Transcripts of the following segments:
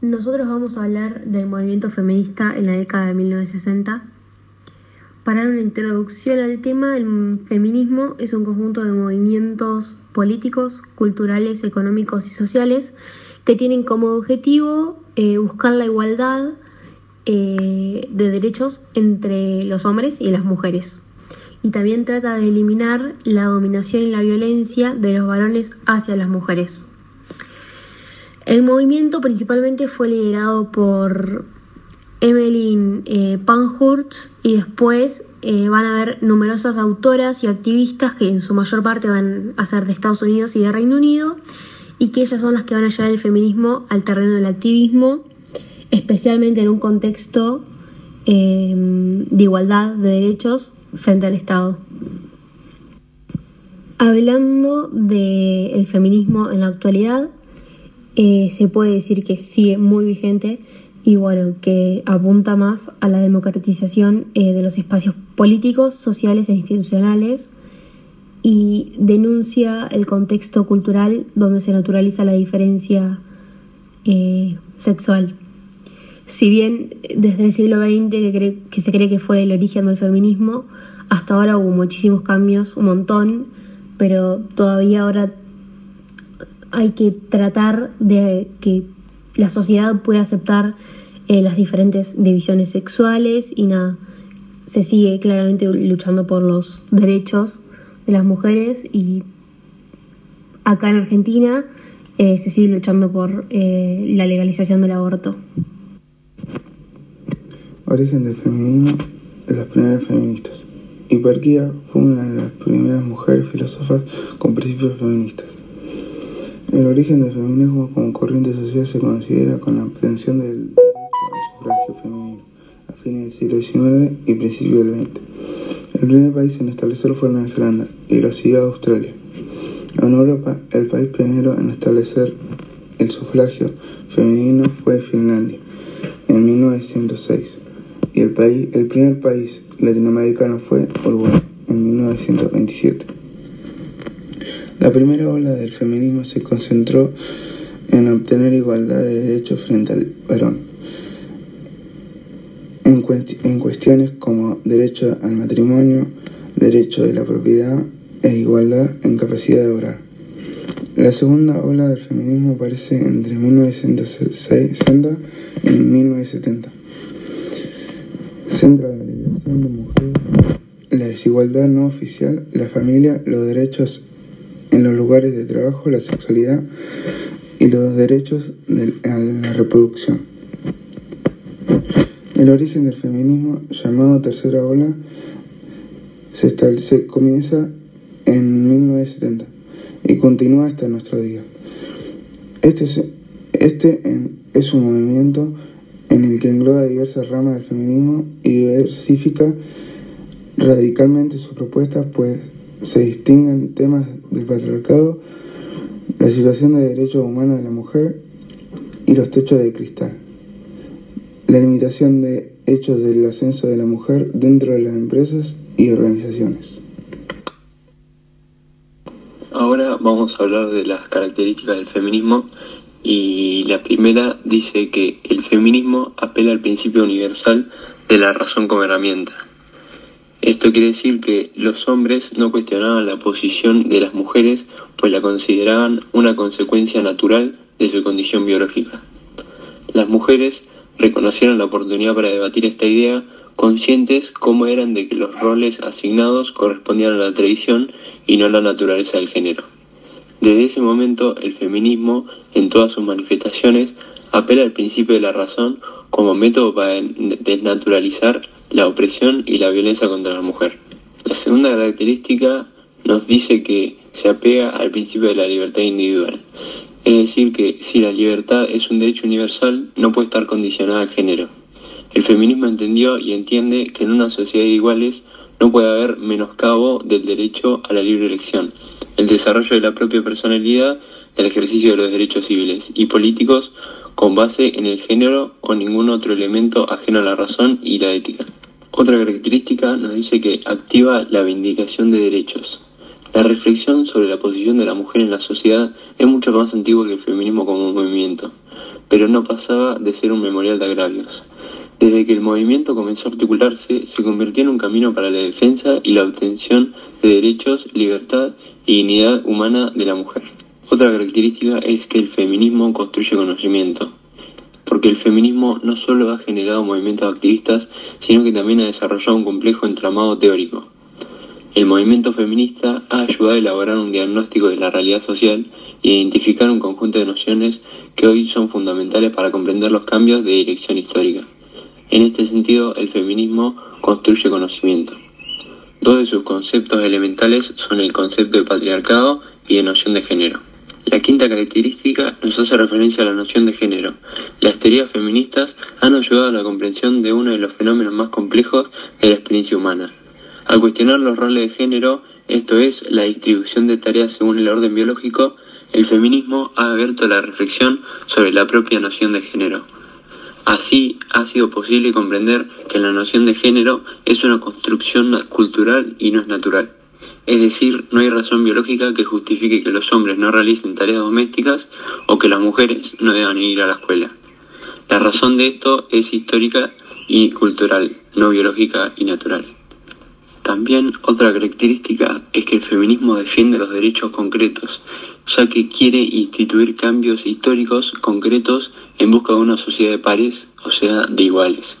Nosotros vamos a hablar del movimiento feminista en la década de 1960. Para dar una introducción al tema, el feminismo es un conjunto de movimientos políticos, culturales, económicos y sociales que tienen como objetivo eh, buscar la igualdad eh, de derechos entre los hombres y las mujeres. Y también trata de eliminar la dominación y la violencia de los varones hacia las mujeres. El movimiento principalmente fue liderado por Evelyn eh, y después eh, van a haber numerosas autoras y activistas que en su mayor parte van a ser de Estados Unidos y de Reino Unido y que ellas son las que van a llevar el feminismo al terreno del activismo, especialmente en un contexto em, de igualdad de derechos frente al Estado. Hablando del feminismo en la actualidad, eh, se puede decir que sigue muy vigente y bueno, que apunta más a la democratización eh, de los espacios políticos, sociales e institucionales y denuncia el contexto cultural donde se naturaliza la diferencia eh, sexual. Si bien desde el siglo XX que, que se cree que fue el origen del feminismo, hasta ahora hubo muchísimos cambios, un montón, pero todavía ahora hay que tratar de que la sociedad pueda aceptar eh, las diferentes divisiones sexuales y nada, se sigue claramente luchando por los derechos de las mujeres y acá en Argentina eh, se sigue luchando por eh, la legalización del aborto. Origen del feminismo de las primeras feministas. Hiperquía fue una de las primeras mujeres filósofas con principios feministas. El origen del feminismo como corriente social se considera con la obtención del derecho al sufragio femenino a fines del siglo XIX y principios del XX. El primer país en establecerlo fue Nueva Zelanda y lo siguió Australia. En Europa, el país pionero en establecer el sufragio femenino fue Finlandia en 1906 y el, país, el primer país latinoamericano fue Uruguay en 1927. La primera ola del feminismo se concentró en obtener igualdad de derechos frente al varón, en, cuestiones como derecho al matrimonio, derecho de la propiedad e igualdad en capacidad de obrar. La segunda ola del feminismo aparece entre 1960 y 1970. Centra la liberación de mujeres, la desigualdad no oficial, la familia, los derechos en los lugares de trabajo, la sexualidad y los derechos a la reproducción. El origen del feminismo, llamado tercera ola, se, establece, comienza en 1970 y continúa hasta nuestro día. Este, es, este es un movimiento en el que engloba diversas ramas del feminismo y diversifica radicalmente sus propuestas, pues se distinguen temas del patriarcado, la situación de derechos humanos de la mujer y los techos de cristal. La limitación de hechos del ascenso de la mujer dentro de las empresas y organizaciones. Ahora vamos a hablar de las características del feminismo y la primera dice que el feminismo apela al principio universal de la razón como herramienta. Esto quiere decir que los hombres no cuestionaban la posición de las mujeres, pues la consideraban una consecuencia natural de su condición biológica. Las mujeres reconocieron la oportunidad para debatir esta idea, conscientes como eran de que los roles asignados correspondían a la tradición y no a la naturaleza del género. Desde ese momento, el feminismo, en todas sus manifestaciones, apela al principio de la razón como método para desnaturalizar la opresión y la violencia contra la mujer. La segunda característica nos dice que se apega al principio de la libertad individual. Es decir, que si la libertad es un derecho universal, no puede estar condicionada al género. El feminismo entendió y entiende que en una sociedad de iguales no puede haber menoscabo del derecho a la libre elección, el desarrollo de la propia personalidad, el ejercicio de los derechos civiles y políticos con base en el género o ningún otro elemento ajeno a la razón y la ética. Otra característica nos dice que activa la vindicación de derechos. La reflexión sobre la posición de la mujer en la sociedad es mucho más antigua que el feminismo como movimiento. pero no pasaba de ser un memorial de agravios. Desde que el movimiento comenzó a articularse, se convirtió en un camino para la defensa y la obtención de derechos, libertad y dignidad humana de la mujer. Otra característica es que el feminismo construye conocimiento, porque el feminismo no solo ha generado movimientos activistas, sino que también ha desarrollado un complejo entramado teórico. El movimiento feminista ha ayudado a elaborar un diagnóstico de la realidad social y identificar un conjunto de nociones que hoy son fundamentales para comprender los cambios de dirección histórica. En este sentido, el feminismo construye conocimiento. Dos de sus conceptos elementales son el concepto de patriarcado y de noción de género. La quinta característica nos hace referencia a la noción de género. Las teorías feministas han ayudado a la comprensión de uno de los fenómenos más complejos de la experiencia humana. Al cuestionar los roles de género, esto es, la distribución de tareas según el orden biológico, el feminismo ha abierto la reflexión sobre la propia noción de género. Así ha sido posible comprender que la noción de género es una construcción cultural y no es natural. Es decir, no hay razón biológica que justifique que los hombres no realicen tareas domésticas o que las mujeres no deban ir a la escuela. La razón de esto es histórica y cultural, no biológica y natural. También otra característica es que el feminismo defiende los derechos concretos, ya que quiere instituir cambios históricos concretos en busca de una sociedad de pares, o sea, de iguales.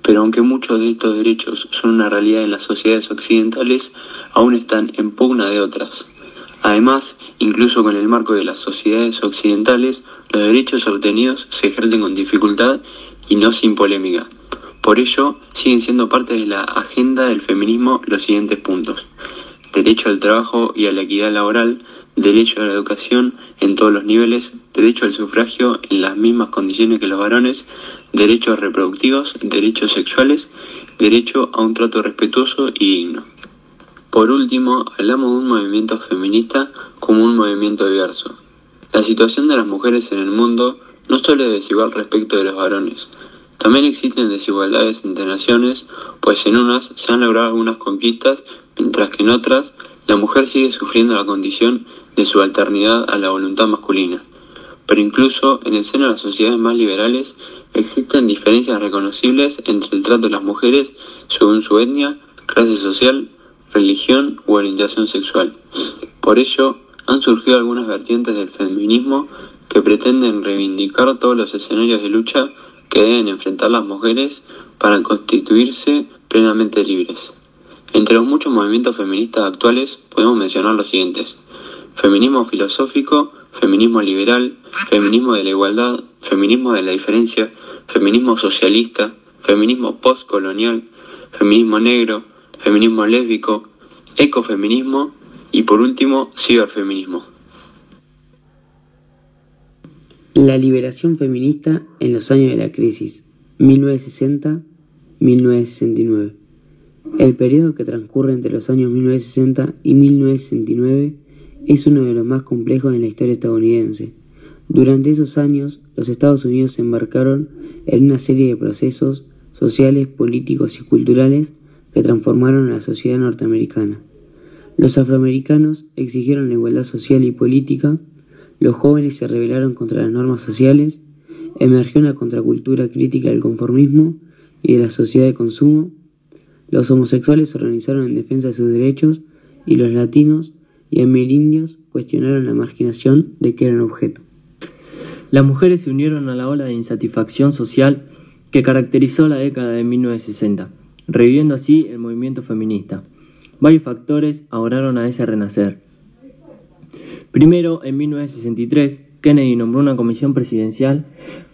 Pero aunque muchos de estos derechos son una realidad en las sociedades occidentales, aún están en pugna de otras. Además, incluso con el marco de las sociedades occidentales, los derechos obtenidos se ejercen con dificultad y no sin polémica. Por ello, siguen siendo parte de la agenda del feminismo los siguientes puntos. Derecho al trabajo y a la equidad laboral, derecho a la educación en todos los niveles, derecho al sufragio en las mismas condiciones que los varones, derechos reproductivos, derechos sexuales, derecho a un trato respetuoso y digno. Por último, hablamos de un movimiento feminista como un movimiento diverso. La situación de las mujeres en el mundo no solo es desigual respecto de los varones, también existen desigualdades entre naciones, pues en unas se han logrado algunas conquistas, mientras que en otras la mujer sigue sufriendo la condición de subalternidad a la voluntad masculina. Pero incluso en el seno de las sociedades más liberales existen diferencias reconocibles entre el trato de las mujeres según su etnia, clase social, religión u orientación sexual. Por ello, han surgido algunas vertientes del feminismo que pretenden reivindicar todos los escenarios de lucha que deben enfrentar las mujeres para constituirse plenamente libres. Entre los muchos movimientos feministas actuales podemos mencionar los siguientes. Feminismo filosófico, feminismo liberal, feminismo de la igualdad, feminismo de la diferencia, feminismo socialista, feminismo postcolonial, feminismo negro, feminismo lésbico, ecofeminismo y por último ciberfeminismo. La liberación feminista en los años de la crisis, 1960-1969. El periodo que transcurre entre los años 1960 y 1969 es uno de los más complejos en la historia estadounidense. Durante esos años, los Estados Unidos se embarcaron en una serie de procesos sociales, políticos y culturales que transformaron a la sociedad norteamericana. Los afroamericanos exigieron la igualdad social y política los jóvenes se rebelaron contra las normas sociales, emergió una contracultura crítica del conformismo y de la sociedad de consumo, los homosexuales se organizaron en defensa de sus derechos y los latinos y amerindios cuestionaron la marginación de que eran objeto. Las mujeres se unieron a la ola de insatisfacción social que caracterizó la década de 1960, reviviendo así el movimiento feminista. Varios factores ahoraron a ese renacer. Primero, en 1963, Kennedy nombró una comisión presidencial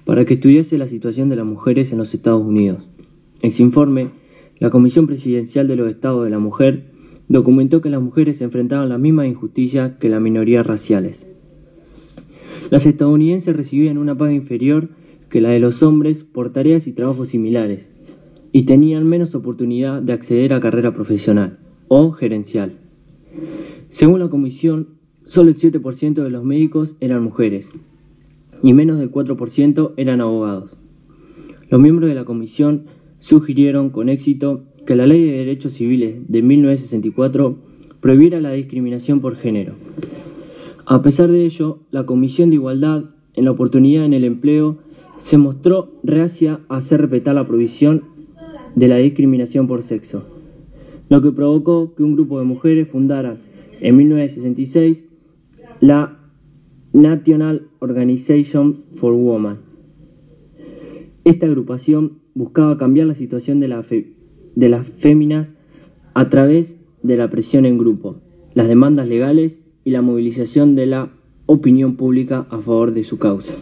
para que estudiase la situación de las mujeres en los Estados Unidos. En su informe, la Comisión Presidencial de los Estados de la Mujer documentó que las mujeres enfrentaban a la misma injusticia que las minorías raciales. Las estadounidenses recibían una paga inferior que la de los hombres por tareas y trabajos similares, y tenían menos oportunidad de acceder a carrera profesional o gerencial. Según la comisión, Solo el 7% de los médicos eran mujeres y menos del 4% eran abogados. Los miembros de la comisión sugirieron con éxito que la Ley de Derechos Civiles de 1964 prohibiera la discriminación por género. A pesar de ello, la Comisión de Igualdad en la Oportunidad en el Empleo se mostró reacia a hacer respetar la prohibición de la discriminación por sexo, lo que provocó que un grupo de mujeres fundara en 1966 la National Organization for Women. Esta agrupación buscaba cambiar la situación de, de las féminas a través de la presión en grupo, las demandas legales y la movilización de la opinión pública a favor de su causa.